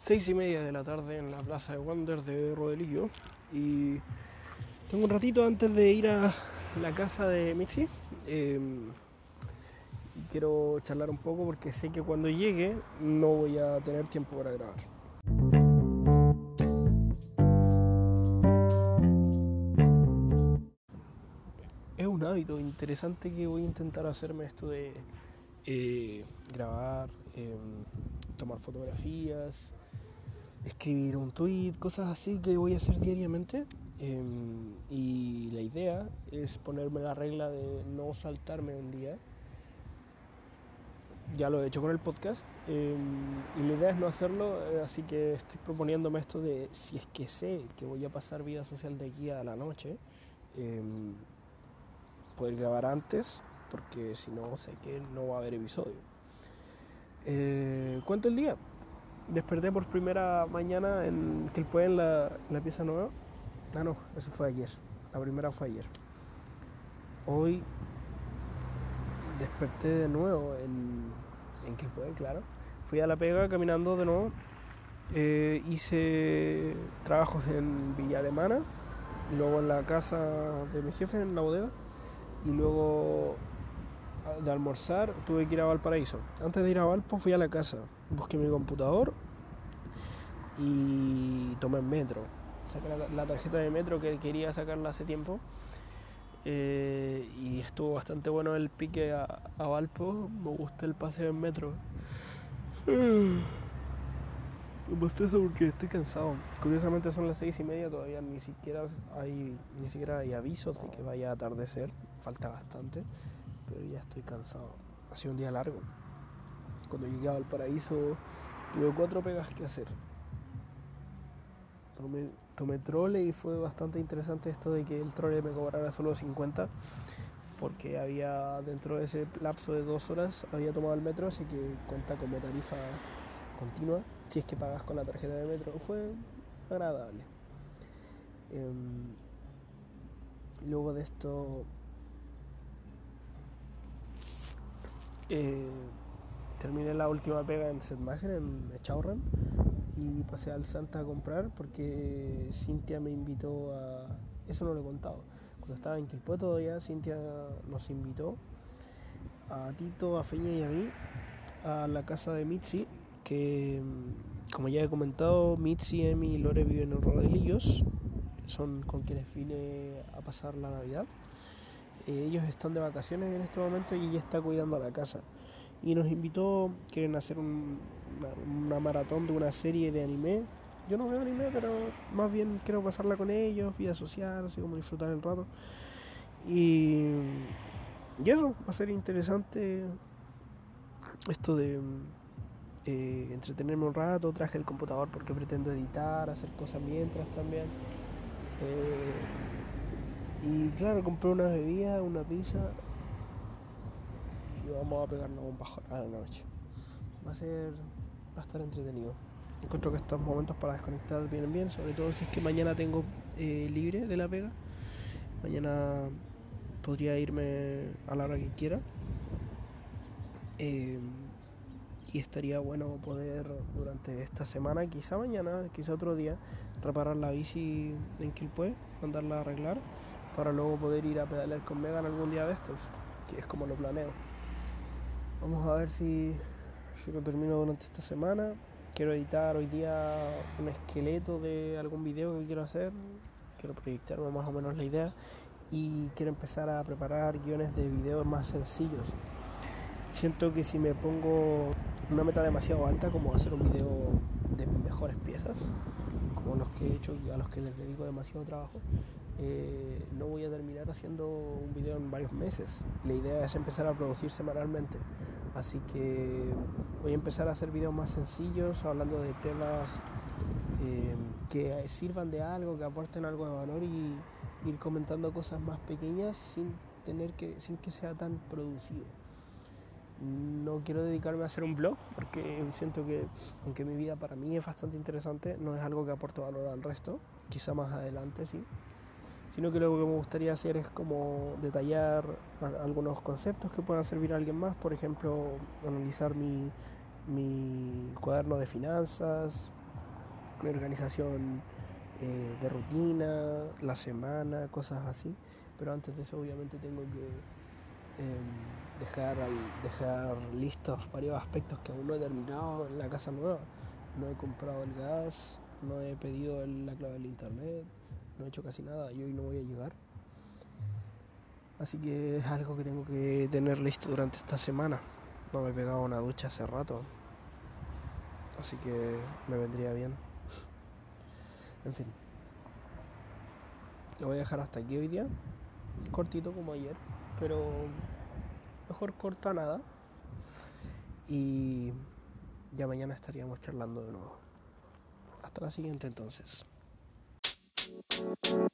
seis y media de la tarde en la plaza de Wander de Rodelillo y tengo un ratito antes de ir a la casa de Mixi. Em, y quiero charlar un poco porque sé que cuando llegue no voy a tener tiempo para grabar. Es un hábito interesante que voy a intentar hacerme esto de eh, grabar, em, tomar fotografías, escribir un tweet, cosas así que voy a hacer diariamente. Em, y la idea es ponerme la regla de no saltarme un día. Ya lo he hecho con el podcast em, y la idea es no hacerlo, eh, así que estoy proponiéndome esto de si es que sé que voy a pasar vida social de aquí a la noche, em, poder grabar antes, porque si no sé que no va a haber episodio. Eh, cuento el día desperté por primera mañana en que en la, la pieza nueva. Ah, no, eso fue ayer. La primera fue ayer. Hoy desperté de nuevo en, en Quilpué, claro. Fui a la pega caminando de nuevo. Eh, hice trabajos en Villa Alemana, luego en la casa de mi jefe, en la bodega, y luego de almorzar tuve que ir a Valparaíso. Antes de ir a Valpo fui a la casa, busqué mi computador y tomé el metro. Saqué la, tarjeta de metro que quería sacarla hace tiempo. Eh, y estuvo bastante bueno el pique a, Valpo. Me gustó el paseo en metro. Me gustó eso porque estoy cansado. Curiosamente son las seis y media, todavía ni siquiera hay, ni siquiera hay avisos de que vaya a atardecer. Falta bastante pero ya estoy cansado. Ha sido un día largo. Cuando llegué al paraíso tuve cuatro pegas que hacer. Tomé, tomé trole y fue bastante interesante esto de que el trole me cobrara solo 50 porque había dentro de ese lapso de dos horas había tomado el metro así que cuenta como tarifa continua si es que pagas con la tarjeta de metro fue agradable em, luego de esto Eh, terminé la última pega en Setmagen, en Echauran, y pasé al Santa a comprar porque Cintia me invitó a... Eso no lo he contado. Cuando estaba en Quilpue todavía, Cintia nos invitó a Tito, a Feña y a mí a la casa de Mitzi, que como ya he comentado, Mitzi, Emi y Lore viven en Rodelillos, son con quienes vine a pasar la Navidad. Eh, ellos están de vacaciones en este momento y ella está cuidando la casa. Y nos invitó, quieren hacer una, maratón de una serie de anime. Yo no veo anime, pero más bien quiero pasarla con ellos, vida social, así como disfrutar el rato. Y, y eso, va a ser interesante esto de eh, entretenerme un rato. Traje el computador porque pretendo editar, hacer cosas mientras también. Eh, y claro, compré una bebida, una pizza y vamos a pegarnos un bajón a la noche. Va a ser, va a estar entretenido. Encuentro que estos momentos para desconectar vienen bien, sobre todo si es que mañana tengo eh, libre de la pega. Mañana podría irme a la hora que quiera. Eh, y estaría bueno poder durante esta semana, quizá mañana, quizá otro día, reparar la bici en Quilpue, mandarla a arreglar para luego poder ir a pedalear con Megan algún día de estos, que es como lo planeo. Vamos a ver si, si lo termino durante esta semana. Quiero editar hoy día un esqueleto de algún video que quiero hacer. Quiero proyectarme más o menos la idea. Y quiero empezar a preparar guiones de videos más sencillos. Siento que si me pongo una meta demasiado alta, como hacer un video de mis mejores piezas, como los que he hecho y a los que les dedico demasiado trabajo, eh, no voy a terminar haciendo un video en varios meses. La idea es empezar a producir semanalmente. Así que voy a empezar a hacer videos más sencillos, hablando de temas eh, que sirvan de algo, que aporten algo de valor y ir comentando cosas más pequeñas sin tener que, sin que sea tan producido. No quiero dedicarme a hacer un blog porque siento que aunque mi vida para mí es bastante interesante, no es algo que aporte valor al resto. Quizá más adelante sí sino que lo que me gustaría hacer es como detallar algunos conceptos que puedan servir a alguien más, por ejemplo, analizar mi, mi cuaderno de finanzas, mi organización eh, de rutina, la semana, cosas así. Pero antes de eso obviamente tengo que em, dejar, dejar listos varios aspectos que aún no he terminado en la casa nueva. No he comprado el gas, no he pedido la clave del internet, no he hecho casi nada y hoy no voy a llegar. Así que es algo que tengo que tener listo durante esta semana. No me he pegado una ducha hace rato. Así que me vendría bien. En fin. Lo voy a dejar hasta aquí hoy día. Cortito como ayer. Pero mejor corta nada. Y ya mañana estaríamos charlando de nuevo. Hasta la siguiente entonces. Thank you.